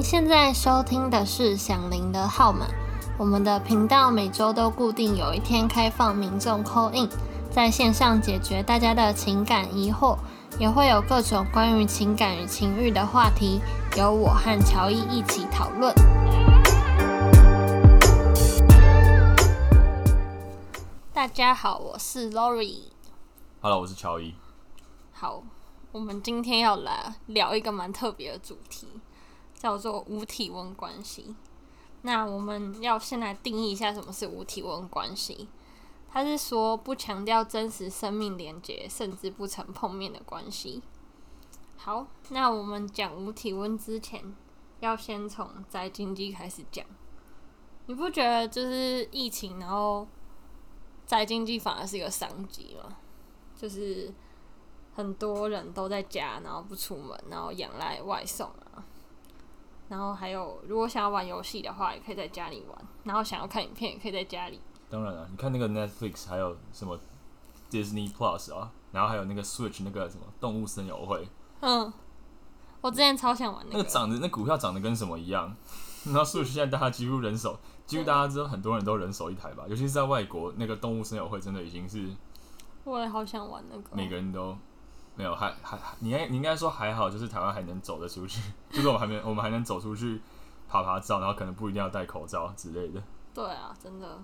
您现在收听的是响铃的号码。我们的频道每周都固定有一天开放民众 call in，在线上解决大家的情感疑惑，也会有各种关于情感与情欲的话题，由我和乔伊一起讨论。大家好，我是 Lori。Hello，我是乔伊。好，我们今天要来聊一个蛮特别的主题，叫做无体温关系。那我们要先来定义一下什么是无体温关系。它是说不强调真实生命连接，甚至不曾碰面的关系。好，那我们讲无体温之前，要先从宅经济开始讲。你不觉得就是疫情，然后宅经济反而是一个商机吗？就是。很多人都在家，然后不出门，然后仰赖外送啊。然后还有，如果想要玩游戏的话，也可以在家里玩。然后想要看影片，也可以在家里。当然了，你看那个 Netflix，还有什么 Disney Plus 啊，然后还有那个 Switch 那个什么动物森友会。嗯，我之前超想玩那个。那个长得，那股票长得跟什么一样？然后 Switch 现在大家几乎人手，几乎大家知道很多人都人手一台吧？尤其是在外国，那个动物森友会真的已经是。我也好想玩那个。每个人都。没有，还还，你应你应该说还好，就是台湾还能走得出去，就是我们还没，我们还能走出去拍拍照，然后可能不一定要戴口罩之类的。对啊，真的。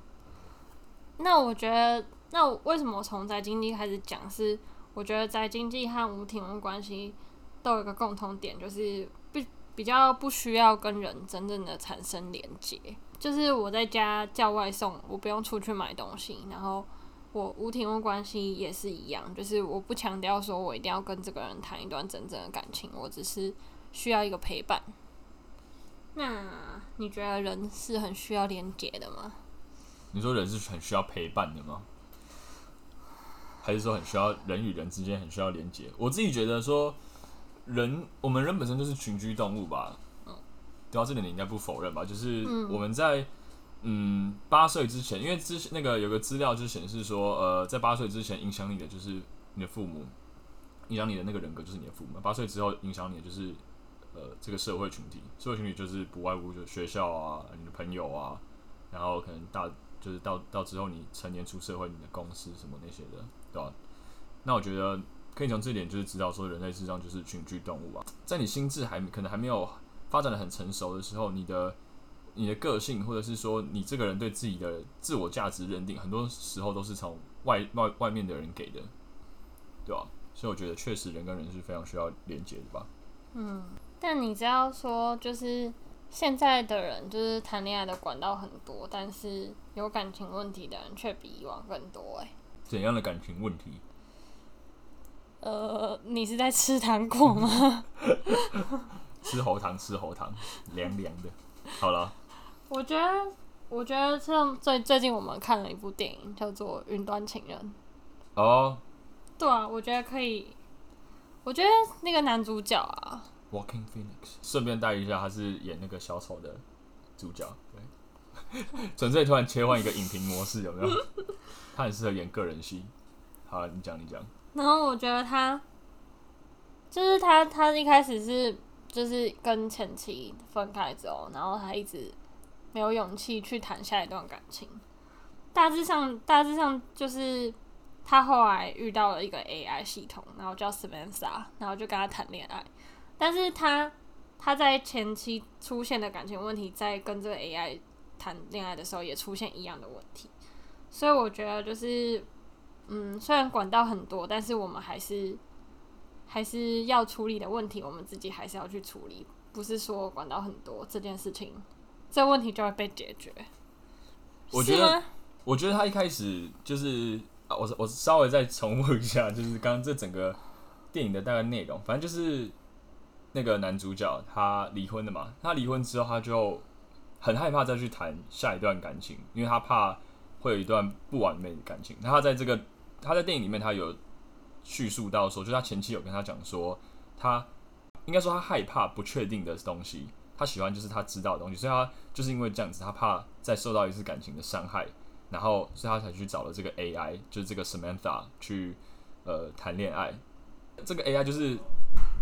那我觉得，那为什么从宅经济开始讲？是我觉得宅经济和无体温关系都有一个共同点，就是比比较不需要跟人真正的产生连接。就是我在家叫外送，我不用出去买东西，然后。我无体温关系也是一样，就是我不强调说我一定要跟这个人谈一段真正的感情，我只是需要一个陪伴。那你觉得人是很需要连接的吗？你说人是很需要陪伴的吗？还是说很需要人与人之间很需要连接？我自己觉得说，人我们人本身就是群居动物吧。嗯，对啊，这点你应该不否认吧？就是我们在。嗯，嗯八岁之前，因为之那个有个资料就显示说，呃，在八岁之前影响你的就是你的父母，影响你的那个人格就是你的父母。八岁之后影响你的就是呃这个社会群体，社会群体就是不外乎就学校啊，你的朋友啊，然后可能大就是到到之后你成年出社会，你的公司什么那些的，对吧？那我觉得可以从这点就是知道说，人类实际上就是群居动物啊，在你心智还可能还没有发展的很成熟的时候，你的。你的个性，或者是说你这个人对自己的自我价值认定，很多时候都是从外外外面的人给的，对吧？所以我觉得确实人跟人是非常需要连接的吧。嗯，但你只要说，就是现在的人就是谈恋爱的管道很多，但是有感情问题的人却比以往更多。哎，怎样的感情问题？呃，你是在吃糖果吗？吃喉糖，吃喉糖，凉凉的。好了。我觉得，我觉得像最最近我们看了一部电影，叫做《云端情人》。哦。对啊，我觉得可以。我觉得那个男主角啊，Joaquin Phoenix，顺便带一下，他是演那个小丑的主角。对。纯粹突然切换一个影评模式，有没有？他很适合演个人戏。好，你讲，你讲。然后我觉得他，就是他，他一开始是就是跟前妻分开之后，然后他一直。没有勇气去谈下一段感情，大致上，大致上就是他后来遇到了一个 AI 系统，然后叫 Samantha，然后就跟他谈恋爱。但是他他在前期出现的感情问题，在跟这个 AI 谈恋爱的时候也出现一样的问题。所以我觉得就是，嗯，虽然管道很多，但是我们还是还是要处理的问题，我们自己还是要去处理，不是说管道很多这件事情。这问题就会被解决。我觉得，我觉得他一开始就是啊，我我稍微再重复一下，就是刚刚这整个电影的大概内容。反正就是那个男主角他离婚了嘛，他离婚之后他就很害怕再去谈下一段感情，因为他怕会有一段不完美的感情。那他在这个他在电影里面他有叙述到说，就是他前妻有跟他讲说，他应该说他害怕不确定的东西。他喜欢就是他知道的东西，所以他就是因为这样子，他怕再受到一次感情的伤害，然后所以他才去找了这个 AI，就是这个 Samantha 去呃谈恋爱。这个 AI 就是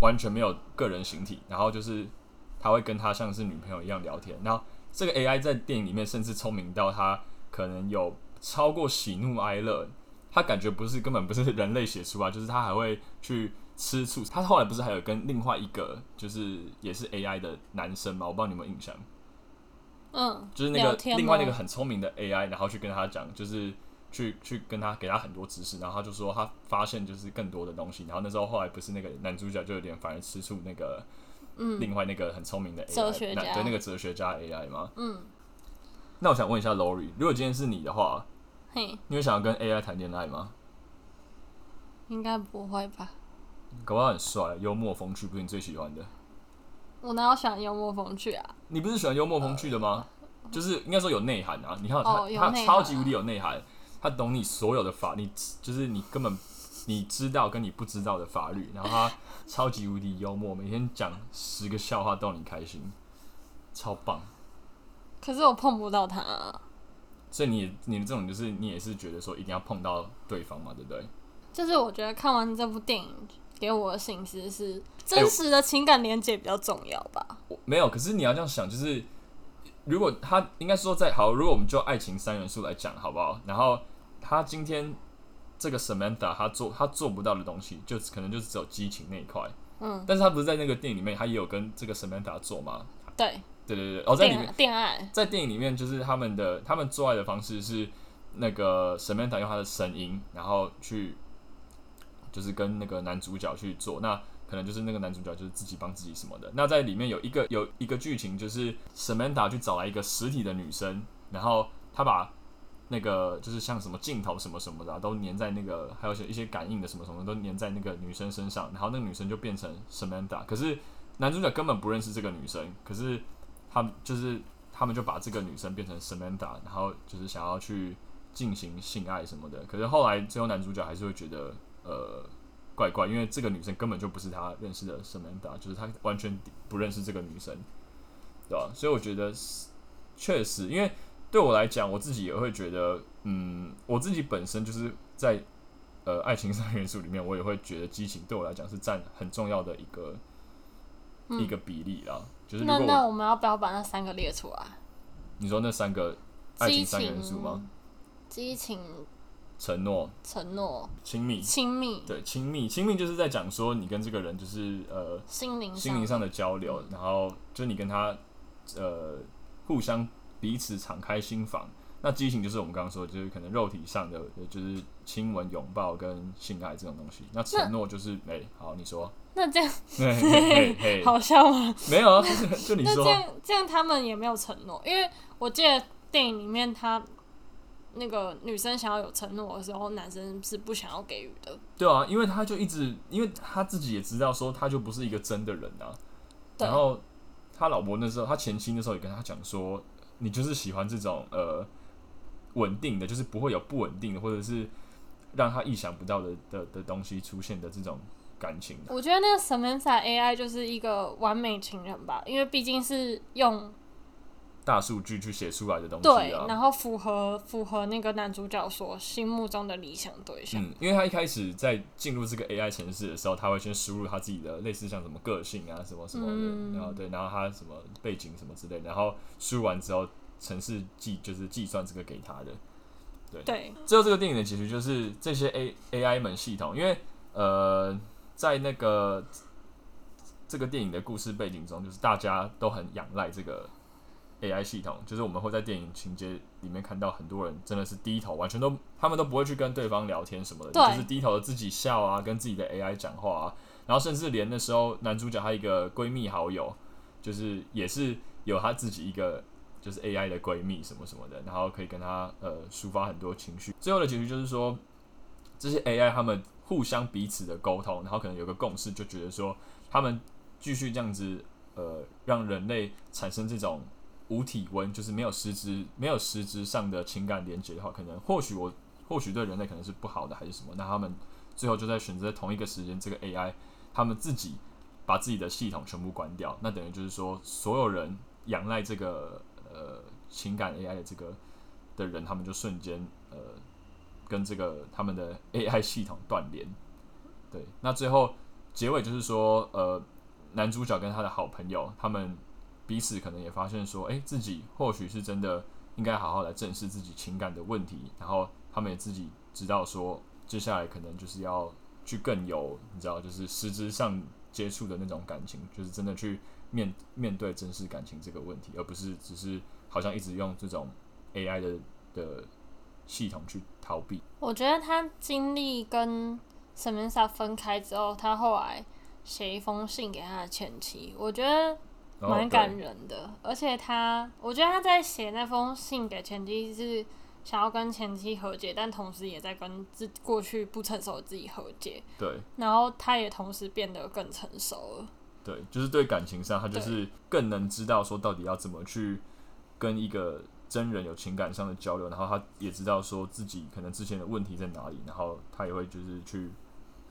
完全没有个人形体，然后就是他会跟他像是女朋友一样聊天。然后这个 AI 在电影里面甚至聪明到他可能有超过喜怒哀乐，他感觉不是根本不是人类写出来，就是他还会去吃醋。他后来不是还有跟另外一个就是也是 AI 的男生吗？我不知道你有没有印象。嗯，就是那个另外那个很聪明的 AI，然后去跟他讲，就是去去跟他给他很多知识，然后他就说他发现就是更多的东西，然后那时候后来不是那个男主角就有点反而吃醋那个，嗯，另外那个很聪明的 AI，哲学家，对那个哲学家 AI 吗？嗯，那我想问一下 Lori，如果今天是你的话，嘿，你会想要跟 AI 谈恋爱吗？应该不会吧？搞不好很帅，幽默风趣，不是你最喜欢的。我哪有喜欢幽默风趣啊？你不是喜欢幽默风趣的吗？呃、就是应该说有内涵啊！你看他，哦、他超级无敌有内涵，他懂你所有的法，你就是你根本你知道跟你不知道的法律，然后他超级无敌幽默，每天讲十个笑话逗你开心，超棒。可是我碰不到他，啊，所以你也你的这种就是你也是觉得说一定要碰到对方嘛，对不对？就是我觉得看完这部电影。给我的信息是真实的情感连接比较重要吧？欸、没有，可是你要这样想，就是如果他应该说在好，如果我们就爱情三元素来讲，好不好？然后他今天这个 Samantha 他做他做不到的东西，就可能就是只有激情那一块。嗯，但是他不是在那个电影里面，他也有跟这个 Samantha 做吗？对，对对对，哦，在里面恋爱，在电影里面就是他们的他们做爱的方式是那个 Samantha 用他的声音，然后去。就是跟那个男主角去做，那可能就是那个男主角就是自己帮自己什么的。那在里面有一个有一个剧情，就是 Samantha 去找来一个实体的女生，然后他把那个就是像什么镜头什么什么的、都粘在那个，还有一些感应的什么什么都粘在那个女生身上，然后那个女生就变成 Samantha。可是男主角根本不认识这个女生，可是他就是他们就把这个女生变成 Samantha，然后就是想要去进行性爱什么的。可是后来最后男主角还是会觉得。呃，怪怪，因为这个女生根本就不是他认识的 Samantha，就是他完全不认识这个女生，对吧？所以我觉得确实，因为对我来讲，我自己也会觉得，嗯，我自己本身就是在呃爱情三元素里面，我也会觉得激情对我来讲是占很重要的一个、嗯、一个比例啦。就是那那我们要不要把那三个列出来？你说那三个爱情三元素吗？激情。承诺、承诺、亲密、亲密，对，亲密，亲密就是在讲说你跟这个人就是呃心灵心灵上的交流，然后就你跟他呃互相彼此敞开心房。那激情就是我们刚刚说的，就是可能肉体上的，就是亲吻、拥抱跟性爱这种东西。那承诺就是哎、欸，好，你说。那这样，嘿 嘿嘿好笑吗？没有啊，就你说。那这样这样他们也没有承诺，因为我记得电影里面他。那个女生想要有承诺的时候，男生是不想要给予的。对啊，因为他就一直，因为他自己也知道说，他就不是一个真的人啊。然后他老婆那时候，他前妻那时候也跟他讲说，你就是喜欢这种呃稳定的，就是不会有不稳定的，或者是让他意想不到的的的东西出现的这种感情。我觉得那个 Samantha AI 就是一个完美情人吧，因为毕竟是用。大数据去写出来的东西，对，然后符合符合那个男主角所心目中的理想对象。嗯，因为他一开始在进入这个 AI 城市的时候，他会先输入他自己的类似像什么个性啊，什么什么的，嗯、然后对，然后他什么背景什么之类的，然后输入完之后，城市计就是计算这个给他的。对，对。最后这个电影的结局就是这些 A AI 们系统，因为呃，在那个这个电影的故事背景中，就是大家都很仰赖这个。AI 系统就是我们会在电影情节里面看到很多人真的是低头，完全都他们都不会去跟对方聊天什么的，对就是低头的自己笑啊，跟自己的 AI 讲话啊，然后甚至连那时候男主角他一个闺蜜好友，就是也是有他自己一个就是 AI 的闺蜜什么什么的，然后可以跟他呃抒发很多情绪。最后的结局就是说，这些 AI 他们互相彼此的沟通，然后可能有个共识，就觉得说他们继续这样子呃让人类产生这种。无体温就是没有实质、没有实质上的情感连接的话，可能或许我或许对人类可能是不好的，还是什么？那他们最后就在选择同一个时间，这个 AI 他们自己把自己的系统全部关掉，那等于就是说，所有人仰赖这个呃情感 AI 的这个的人，他们就瞬间呃跟这个他们的 AI 系统断联。对，那最后结尾就是说，呃，男主角跟他的好朋友他们。彼此可能也发现说，哎、自己或许是真的应该好好来正视自己情感的问题，然后他们也自己知道说，接下来可能就是要去更有，你知道，就是实质上接触的那种感情，就是真的去面面对正视感情这个问题，而不是只是好像一直用这种 AI 的的系统去逃避。我觉得他经历跟 Samantha 分开之后，他后来写一封信给他的前妻，我觉得。蛮感人的，而且他，我觉得他在写那封信给前妻是想要跟前妻和解，但同时也在跟自过去不成熟的自己和解。对，然后他也同时变得更成熟了。对，就是对感情上，他就是更能知道说到底要怎么去跟一个真人有情感上的交流，然后他也知道说自己可能之前的问题在哪里，然后他也会就是去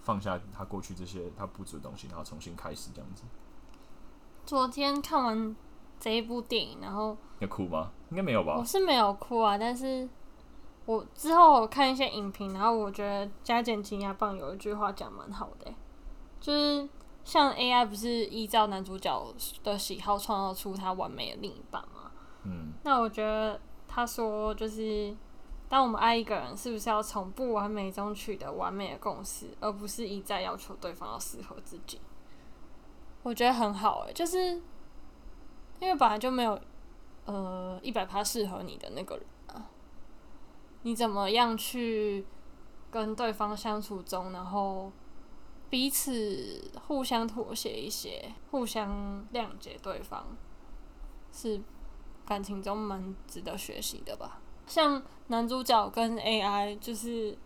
放下他过去这些他不足的东西，然后重新开始这样子。昨天看完这一部电影，然后要哭吗？应该没有吧。我是没有哭啊，但是我之后我看一些影评，然后我觉得加减轻压棒有一句话讲蛮好的，就是像 AI 不是依照男主角的喜好创造出他完美的另一半吗？嗯，那我觉得他说就是，当我们爱一个人，是不是要从不完美中取得完美的共识，而不是一再要求对方要适合自己？我觉得很好诶，就是因为本来就没有呃一百趴适合你的那个人啊，你怎么样去跟对方相处中，然后彼此互相妥协一些，互相谅解对方，是感情中蛮值得学习的吧。像男主角跟 AI，就是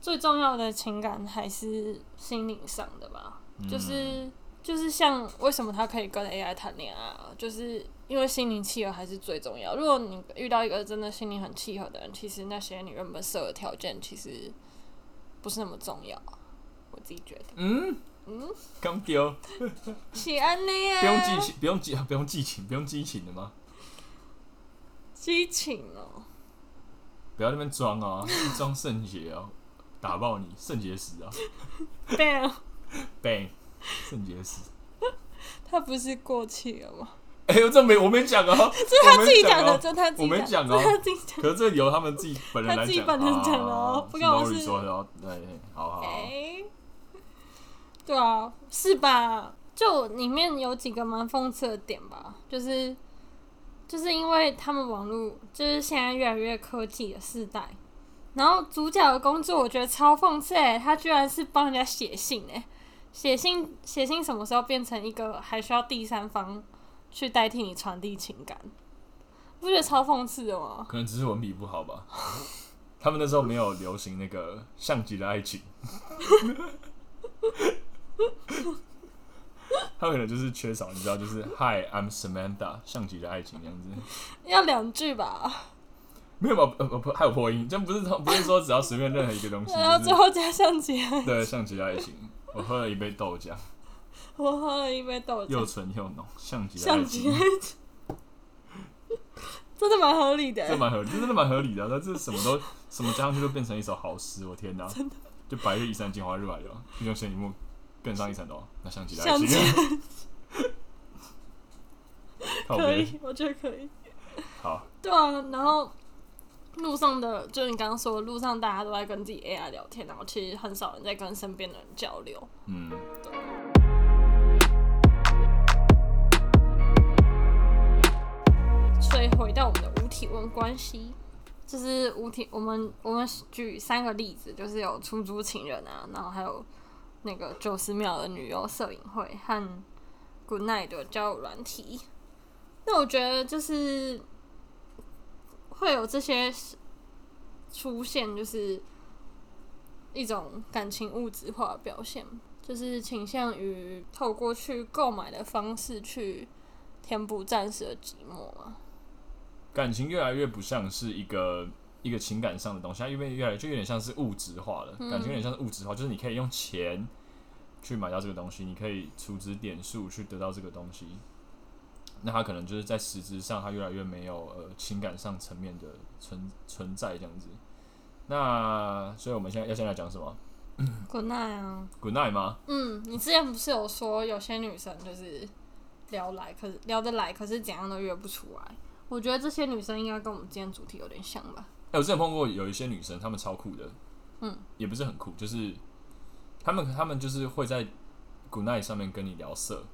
最重要的情感还是心灵上的吧，就是。就是像为什么他可以跟 AI 谈恋爱啊？就是因为心灵契合还是最重要。如果你遇到一个真的心灵很契合的人，其实那些你原本设的条件其实不是那么重要。我自己觉得。嗯嗯，刚丢。喜安妮啊。不用激情，不用激，不用激情，不用激情的吗？激情哦、喔！不要那边装啊，装圣洁啊，打爆你，圣洁死啊！Bang，bang。肾结石，他不是过气了吗？哎呦，这没我没讲 啊，这是他自己讲的，这他自己讲，我没讲啊，他自己讲。可是这由他们自己本人来讲，他自己本人讲的哦，不跟我是说的，对，好好。对啊，是吧？就里面有几个蛮讽刺的点吧，就是就是因为他们网络就是现在越来越科技的时代，然后主角的工作我觉得超讽刺哎，他居然是帮人家写信哎。写信，写信什么时候变成一个还需要第三方去代替你传递情感？不觉得超讽刺的吗？可能只是文笔不好吧。他们那时候没有流行那个像极了爱情，他们可能就是缺少，你知道，就是 Hi, I'm Samantha，像极了爱情这样子。要两句吧？没有吧？呃不，还有破音，这不是不是说只要随便任何一个东西，然后最后加像极了爱情，对，像极了爱情。我喝了一杯豆浆，我喝了一杯豆浆，又纯又浓，像极了爱情，真的蛮合理的，这蛮合理，这真的蛮合理的。那这什么都什么加上去，都变成一首好诗。我天哪，就白日依山尽，花日来了，英雄显李牧，更上一层楼。那像极了爱情，可以，我觉得可以。好，对啊，然后。路上的，就你刚刚说的，路上大家都在跟自己 AI 聊天，然后其实很少人在跟身边的人交流。嗯，对。所以回到我们的无体温关系，就是无体，我们我们举三个例子，就是有出租情人啊，然后还有那个九十秒的女优摄影会和 Good Night 的交友软体。那我觉得就是。会有这些出现，就是一种感情物质化的表现，就是倾向于透过去购买的方式去填补暂时的寂寞嘛。感情越来越不像是一个一个情感上的东西，它因为越来就有点像是物质化了。感情有点像是物质化，就是你可以用钱去买到这个东西，你可以储值点数去得到这个东西。那他可能就是在实质上，他越来越没有呃情感上层面的存存在这样子。那所以我们现在要先来讲什么？Good night 啊。Good night 吗？嗯，你之前不是有说有些女生就是聊来，可是聊得来，可是怎样都约不出来。我觉得这些女生应该跟我们今天主题有点像吧。哎、欸，我之前碰过有一些女生，她们超酷的，嗯，也不是很酷，就是她们她们就是会在 Goodnight 上面跟你聊色，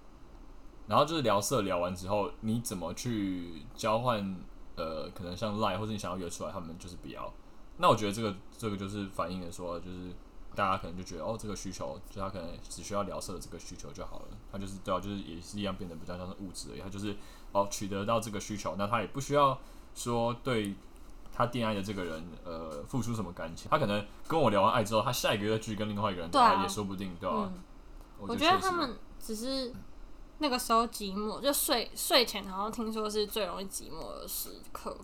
然后就是聊色聊完之后，你怎么去交换？呃，可能像 Line 或者你想要约出来，他们就是不要。那我觉得这个这个就是反映了说，就是大家可能就觉得哦，这个需求就他可能只需要聊色的这个需求就好了，他就是对啊，就是也是一样变得比较像是物质而已，他就是哦取得到这个需求，那他也不需要说对。他恋爱的这个人，呃，付出什么感情？他可能跟我聊完爱之后，他下一个月继续跟另外一个人对，啊、也说不定，对吧？嗯、我，觉我觉得他们只是那个时候寂寞，就睡睡前好像听说是最容易寂寞的时刻，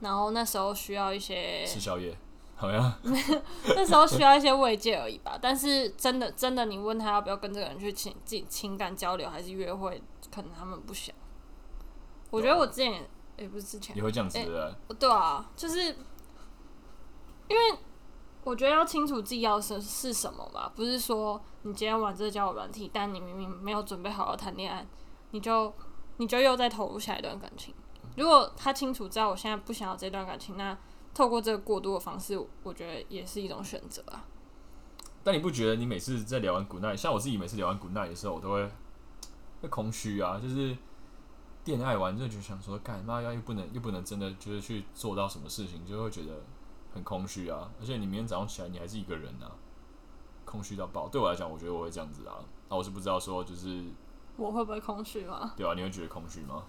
然后那时候需要一些吃宵夜，好呀，那时候需要一些慰藉而已吧。但是真的真的，你问他要不要跟这个人去情情情感交流，还是约会，可能他们不想。我觉得我之前。也不是之前也会这样子的，欸，对啊，就是因为我觉得要清楚自己要的是什么吧，不是说你今天玩这个交友软体，但你明明没有准备好要谈恋爱，你就你就又再投入下一段感情。如果他清楚知道我现在不想要这段感情，那透过这个过渡的方式，我觉得也是一种选择啊。但你不觉得你每次在聊完 Good night，像我自己每次聊完 Good night 的时候，我都会会空虚啊，就是。恋爱完，就就想说，干嘛要又不能又不能真的就是去做到什么事情，就会觉得很空虚啊。而且你明天早上起来，你还是一个人啊，空虚到爆。对我来讲，我觉得我会这样子啊。那我是不知道说，就是我会不会空虚吗？对啊，你会觉得空虚吗？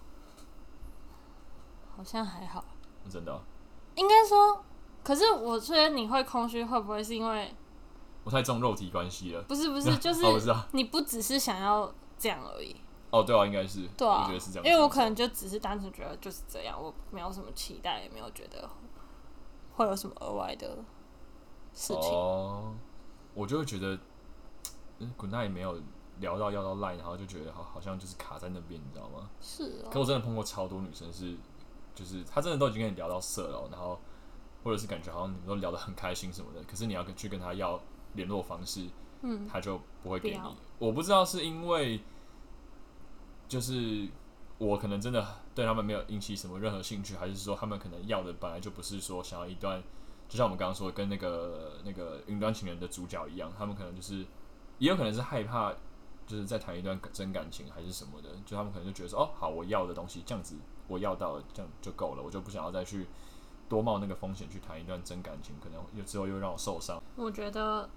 好像还好。真的啊？应该说，可是我觉得你会空虚，会不会是因为我太重肉体关系了？不是不是，就是你不只是想要这样而已。哦，对啊，应该是，对啊，我觉得是这样，因为我可能就只是单纯觉得就是这样，我没有什么期待，也没有觉得会有什么额外的事情。哦，我就会觉得，嗯，Goodnight 也没有聊到要到 Line，然后就觉得好好像就是卡在那边，你知道吗？是啊。可我真的碰过超多女生是，就是她真的都已经跟你聊到色了，然后或者是感觉好像你们都聊得很开心什么的，可是你要去跟她要联络方式，嗯，她就不会给你。我不知道是因为。就是我可能真的对他们没有引起什么任何兴趣，还是说他们可能要的本来就不是说想要一段，就像我们刚刚说的跟那个那个云端情人的主角一样，他们可能就是也有可能是害怕，就是在谈一段真感情还是什么的，就他们可能就觉得说哦好，我要的东西这样子我要到了，这样就够了，我就不想要再去多冒那个风险去谈一段真感情，可能又之后又让我受伤。我觉得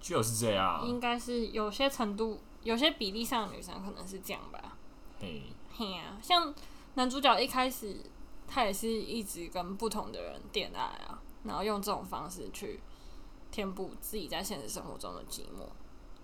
就是这样，应该是有些程度。有些比例上的女生可能是这样吧，嘿，嘿啊，像男主角一开始他也是一直跟不同的人恋爱啊，然后用这种方式去填补自己在现实生活中的寂寞。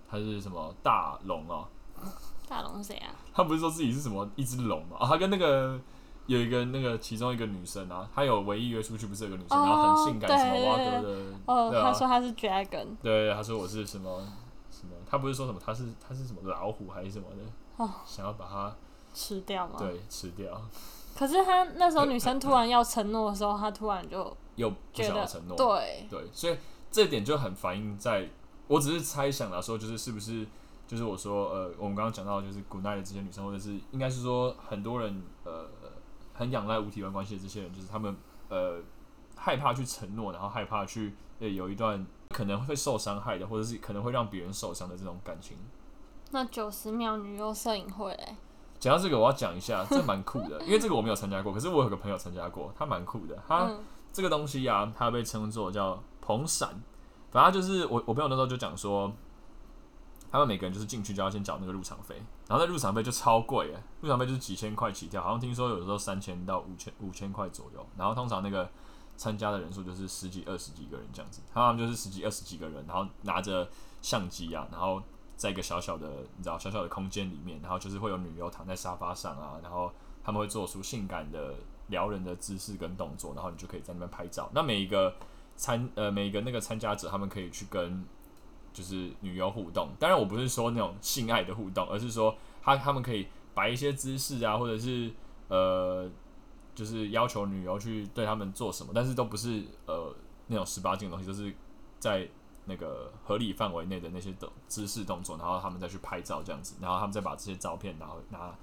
他是什么大龙啊？大龙谁啊？他不是说自己是什么一只龙吗？啊，他跟那个有一个那个其中一个女生啊，他有唯一约出去不是有个女生，哦、然后很性感什么蛙哥的哦，他说他是 dragon，对，他说我是什么什么。他不是说什么，他是他是什么老虎还是什么的？哦，想要把它吃掉吗？对，吃掉。可是他那时候女生突然要承诺的时候，他突然就 又不想要承诺。对对，所以这点就很反映在，我只是猜想了，说就是是不是就是我说呃，我们刚刚讲到就是 Goodnight 的这些女生，或者是应该是说很多人呃很仰赖无体外关系的这些人，就是他们呃害怕去承诺，然后害怕去呃有一段。可能会受伤害的，或者是可能会让别人受伤的这种感情。那九十秒女优摄影会嘞？讲到这个，我要讲一下，这蛮酷的，因为这个我没有参加过，可是我有个朋友参加过，他蛮酷的。他、嗯、这个东西啊，他被称作叫捧伞，反正就是我我朋友那时候就讲说，他们每个人就是进去就要先缴那个入场费，然后那入场费就超贵哎，入场费就是几千块起跳，好像听说有时候三千到五千五千块左右，然后通常那个。参加的人数就是十几、二十几个人这样子，他们就是十几、二十几个人，然后拿着相机啊，然后在一个小小的、你知道小小的空间里面，然后就是会有女优躺在沙发上啊，然后他们会做出性感的撩人的姿势跟动作，然后你就可以在那边拍照。那每一个参呃每一个那个参加者，他们可以去跟就是女优互动。当然我不是说那种性爱的互动，而是说他他们可以摆一些姿势啊，或者是呃。就是要求女优去对他们做什么，但是都不是呃那种十八禁的东西，就是在那个合理范围内的那些动姿势动作，然后他们再去拍照这样子，然后他们再把这些照片拿回拿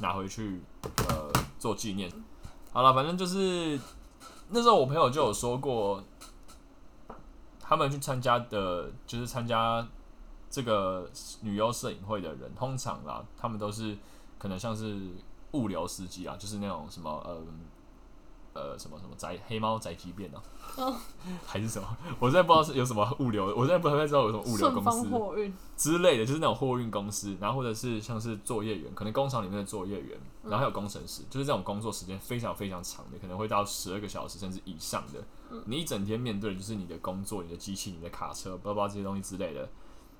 拿回去呃做纪念。好了，反正就是那时候我朋友就有说过，他们去参加的，就是参加这个女优摄影会的人，通常啦，他们都是可能像是物流司机啊，就是那种什么呃。呃，什么什么宅黑猫宅急便呢？哦，还是什么？我现在不知道是有什么物流，我现在不太知道有什么物流公司之类的，就是那种货运公司，然后或者是像是作业员，可能工厂里面的作业员，然后还有工程师，就是这种工作时间非常非常长的，可能会到十二个小时甚至以上的。你一整天面对的就是你的工作、你的机器、你的卡车、包包这些东西之类的，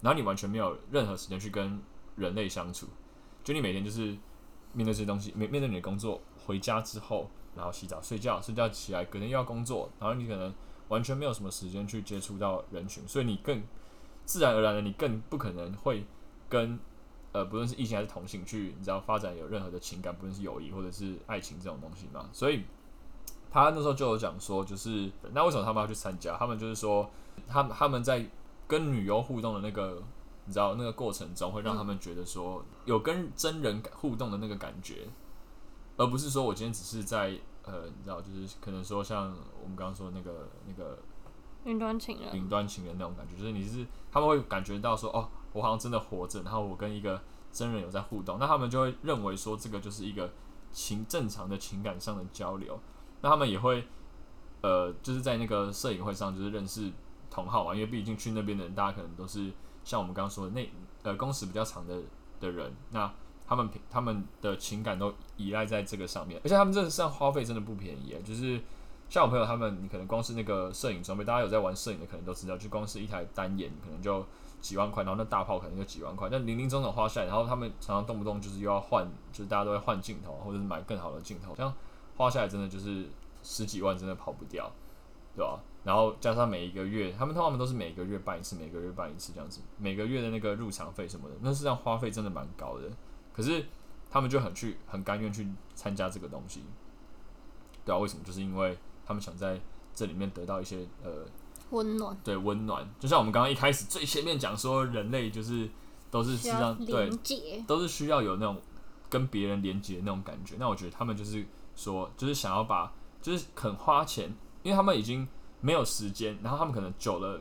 然后你完全没有任何时间去跟人类相处，就你每天就是面对这些东西，面面对你的工作，回家之后。然后洗澡、睡觉，睡觉起来，可能又要工作，然后你可能完全没有什么时间去接触到人群，所以你更自然而然的，你更不可能会跟呃不论是异性还是同性去，你知道发展有任何的情感，不论是友谊或者是爱情这种东西嘛。所以他那时候就有讲说，就是那为什么他们要去参加？他们就是说，他们他们在跟女优互动的那个，你知道那个过程中，会让他们觉得说有跟真人互动的那个感觉。而不是说我今天只是在呃，你知道，就是可能说像我们刚刚说的那个那个云端情人，云端情人那种感觉，就是你是他们会感觉到说，哦，我好像真的活着，然后我跟一个真人有在互动，那他们就会认为说这个就是一个情正常的情感上的交流，那他们也会呃，就是在那个摄影会上就是认识同好啊，因为毕竟去那边的人，大家可能都是像我们刚刚说的那呃工时比较长的的人，那。他们他们的情感都依赖在这个上面，而且他们这上花费真的不便宜。就是像我朋友他们，你可能光是那个摄影装备，大家有在玩摄影的可能都知道，就光是一台单眼可能就几万块，然后那大炮可能就几万块，那零零总总花下来，然后他们常常动不动就是又要换，就是大家都会换镜头，或者是买更好的镜头，这样花下来真的就是十几万，真的跑不掉，对吧？然后加上每一个月，他们通常都是每个月办一次，每个月办一次这样子，每个月的那个入场费什么的，那实际上花费真的蛮高的。可是他们就很去很甘愿去参加这个东西，对啊，为什么？就是因为他们想在这里面得到一些呃温暖，对温暖。就像我们刚刚一开始最前面讲说，人类就是都是实际上对，都是需要有那种跟别人连接的那种感觉。那我觉得他们就是说，就是想要把，就是肯花钱，因为他们已经没有时间，然后他们可能久了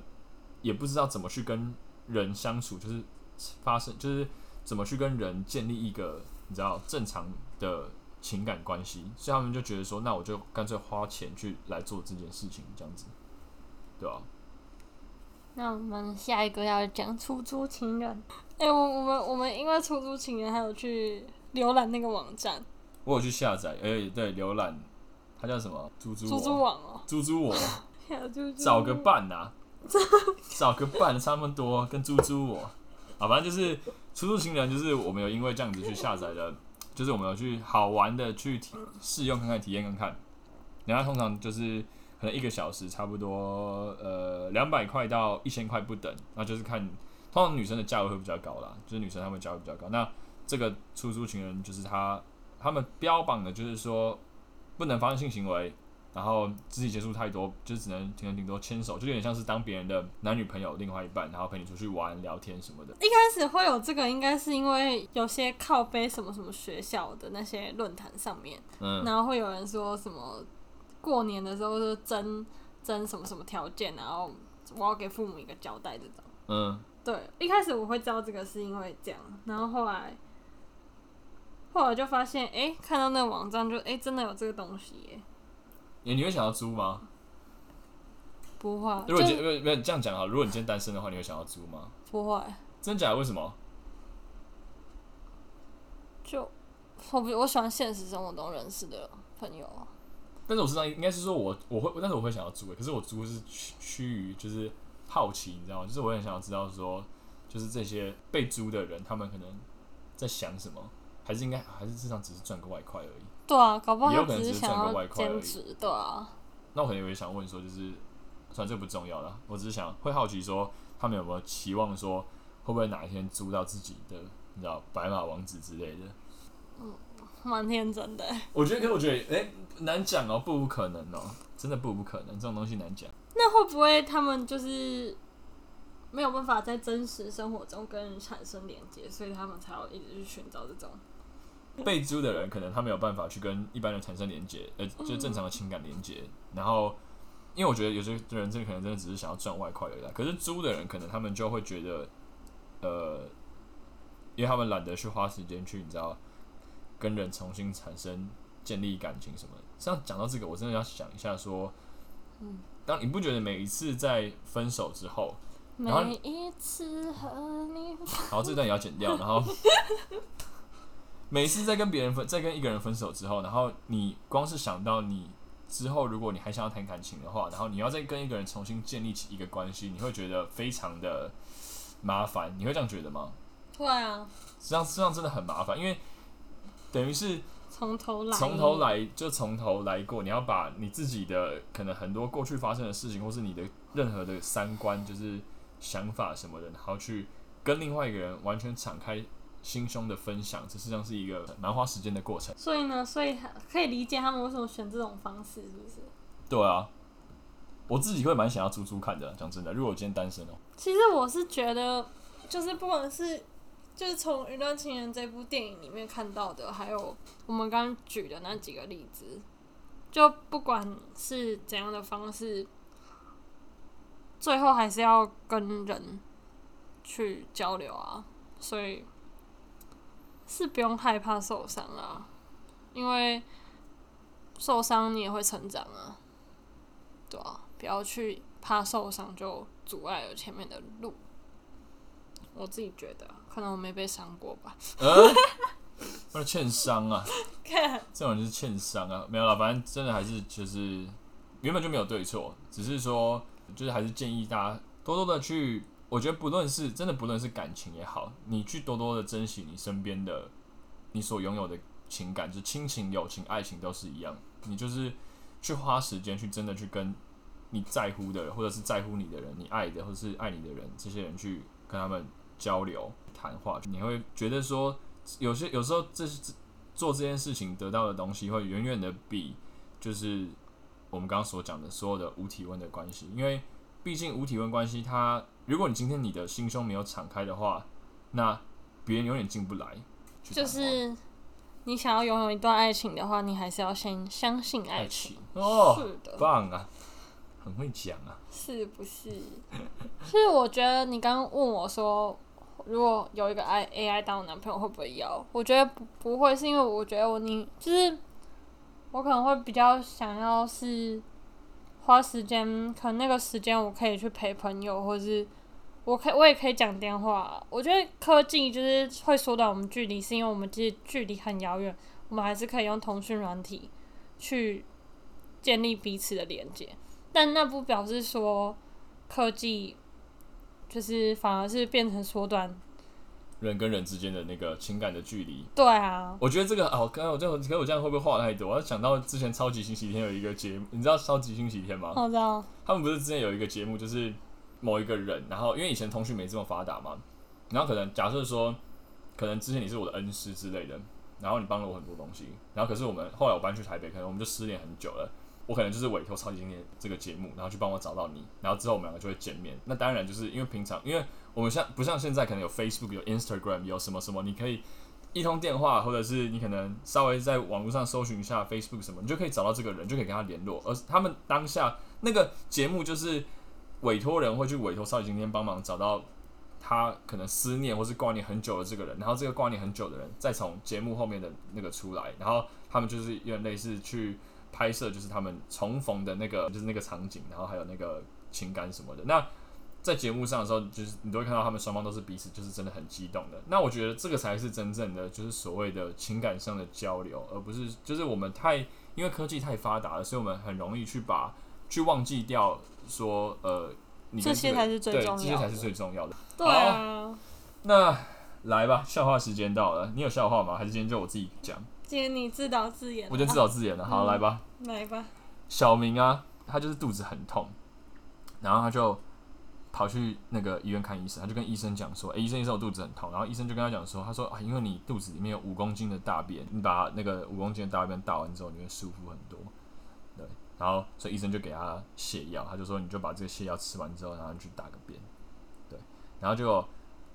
也不知道怎么去跟人相处，就是发生就是。怎么去跟人建立一个你知道正常的情感关系？所以他们就觉得说，那我就干脆花钱去来做这件事情，这样子，对吧？那我们下一个要讲出租情人。哎、欸，我我们我们因为出租情人还有去浏览那个网站，我有去下载，哎、欸，对，浏览，它叫什么？猪猪猪猪网哦，猪猪我，找个伴呐、啊，找个伴差不多，跟猪猪我，好，反正就是。出租情人就是我们有因为这样子去下载的，就是我们有去好玩的去试用看看，体验看看。然后通常就是可能一个小时差不多呃两百块到一千块不等，那就是看通常女生的价位会比较高啦，就是女生她们价位比较高。那这个出租情人就是他他们标榜的就是说不能发生性行为。然后肢体接触太多，就只能顶顶多牵手，就有点像是当别人的男女朋友，另外一半，然后陪你出去玩、聊天什么的。一开始会有这个，应该是因为有些靠背什么什么学校的那些论坛上面，嗯，然后会有人说什么过年的时候就争争什么什么条件，然后我要给父母一个交代这种。嗯，对，一开始我会知道这个是因为这样，然后后来后来就发现，哎，看到那个网站就哎，真的有这个东西耶。你你会想要租吗？不会。如果今没没这样讲啊，如果你今天单身的话，你会想要租吗？不会。真假的？为什么？就我不我喜欢现实生活中认识的朋友啊。但是我实际上应该是说我我会，但是我会想要租。可是我租是趋趋于就是好奇，你知道吗？就是我很想要知道说，就是这些被租的人，他们可能在想什么？还是应该还是至少只是赚个外快而已。对啊，搞不好他只是想要兼职，对啊。那我可能也想问说，就是，算这不重要了。我只是想会好奇说，他们有没有期望说，会不会哪一天租到自己的，你知道，白马王子之类的？嗯，蛮天真的。我觉得，可是我觉得，哎、欸，难讲哦，不可能哦，真的不不可能，这种东西难讲。那会不会他们就是没有办法在真实生活中跟人产生连接，所以他们才要一直去寻找这种？被租的人可能他没有办法去跟一般人产生连接，呃，就正常的情感连接。然后，因为我觉得有些人真的可能真的只是想要赚外快而已。可是租的人可能他们就会觉得，呃，因为他们懒得去花时间去，你知道，跟人重新产生建立感情什么的。像讲到这个，我真的要想一下说，嗯，当你不觉得每一次在分手之后，然后每一次和你，好，这段也要剪掉，然后。每次在跟别人分，在跟一个人分手之后，然后你光是想到你之后，如果你还想要谈感情的话，然后你要再跟一个人重新建立起一个关系，你会觉得非常的麻烦。你会这样觉得吗？会啊，实际上实际上真的很麻烦，因为等于是从头来，从头来就从头来过。你要把你自己的可能很多过去发生的事情，或是你的任何的三观，就是想法什么的，然后去跟另外一个人完全敞开。心胸的分享，这实际上是一个蛮花时间的过程。所以呢，所以可以理解他们为什么选这种方式，是不是？对啊，我自己会蛮想要租租看的。讲真的，如果我今天单身哦，其实我是觉得，就是不管是就是从《云端情人》这部电影里面看到的，还有我们刚刚举的那几个例子，就不管是怎样的方式，最后还是要跟人去交流啊，所以。是不用害怕受伤啊，因为受伤你也会成长啊，对啊，不要去怕受伤就阻碍了前面的路。我自己觉得，可能我没被伤过吧。呃，不是欠伤啊，这种就是欠伤啊，没有了，反正真的还是就是原本就没有对错，只是说就是还是建议大家多多的去。我觉得不论是真的，不论是感情也好，你去多多的珍惜你身边的，你所拥有的情感，就亲情、友情、爱情都是一样。你就是去花时间去真的去跟你在乎的人，或者是在乎你的人，你爱的或者是爱你的人，这些人去跟他们交流谈话，你会觉得说，有些有时候这是做这件事情得到的东西，会远远的比就是我们刚刚所讲的所有的无体温的关系，因为毕竟无体温关系他。如果你今天你的心胸没有敞开的话，那别人永远进不来。就是你想要拥有一段爱情的话，你还是要先相信爱情。爱情哦，是的，棒啊，很会讲啊，是不是？是我觉得你刚刚问我说，如果有一个 I AI 当我男朋友会不会要？我觉得不不会，是因为我觉得我你就是我可能会比较想要是花时间，可能那个时间我可以去陪朋友，或者是。我可，我也可以讲电话。我觉得科技就是会缩短我们距离，是因为我们其实距离很遥远，我们还是可以用通讯软体去建立彼此的连接。但那不表示说科技就是反而是变成缩短人跟人之间的那个情感的距离。对啊，我觉得这个哦，刚才我这样，可是我这样会不会话太多？我要想到之前超级星期天有一个节目，你知道超级星期天吗？我知道。他们不是之前有一个节目，就是。某一个人，然后因为以前通讯没这么发达嘛，然后可能假设说，可能之前你是我的恩师之类的，然后你帮了我很多东西，然后可是我们后来我搬去台北，可能我们就失联很久了，我可能就是委托超级星期天这个节目，然后去帮我找到你，然后之后我们两个就会见面。那当然就是因为平常，因为我们像不像现在可能有 Facebook 有 Instagram 有什么什么，你可以一通电话，或者是你可能稍微在网络上搜寻一下 Facebook 什么，你就可以找到这个人，就可以跟他联络。而他们当下那个节目就是。委托人会去委托超级今天帮忙找到他可能思念或是挂念很久的这个人，然后这个挂念很久的人再从节目后面的那个出来，然后他们就是有点类似去拍摄，就是他们重逢的那个就是那个场景，然后还有那个情感什么的。那在节目上的时候，就是你都会看到他们双方都是彼此就是真的很激动的。那我觉得这个才是真正的就是所谓的情感上的交流，而不是就是我们太因为科技太发达了，所以我们很容易去把去忘记掉。说呃，你这些才是最重要的，这些才是最重要的。对啊，那来吧，笑话时间到了。你有笑话吗？还是今天就我自己讲？今天你自导自演。我就自导自演了。好，嗯、来吧。来吧。小明啊，他就是肚子很痛，然后他就跑去那个医院看医生，他就跟医生讲说：“哎、欸，医生，医生，我肚子很痛。”然后医生就跟他讲说：“他说啊，因为你肚子里面有五公斤的大便，你把那个五公斤的大便大完之后，你会舒服很多。”对然后，所以医生就给他泻药，他就说：“你就把这个泻药吃完之后，然后你去大个便。”对，然后结果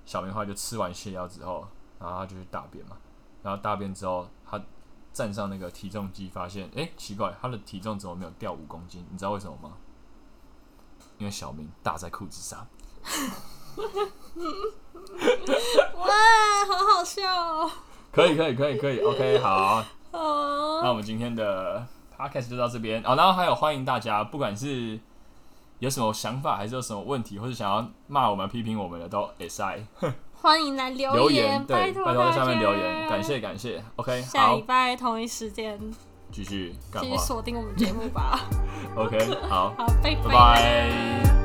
小明后来就吃完泻药之后，然后他就去大便嘛。然后大便之后，他站上那个体重机，发现哎、欸、奇怪，他的体重怎么没有掉五公斤？你知道为什么吗？因为小明大在裤子上。哇，好好笑哦！可以可以可以可以，OK，好。哦。那我们今天的 Podcast 就到这边哦。然后还有欢迎大家，不管是有什么想法，还是有什么问题，或者想要骂我们、批评我们的，都 S I。欢迎来留言，留言对，拜托在下面留言，感谢感谢，OK，下礼拜同一时间继续继续锁定我们节目吧，OK，好，好，拜拜。拜拜。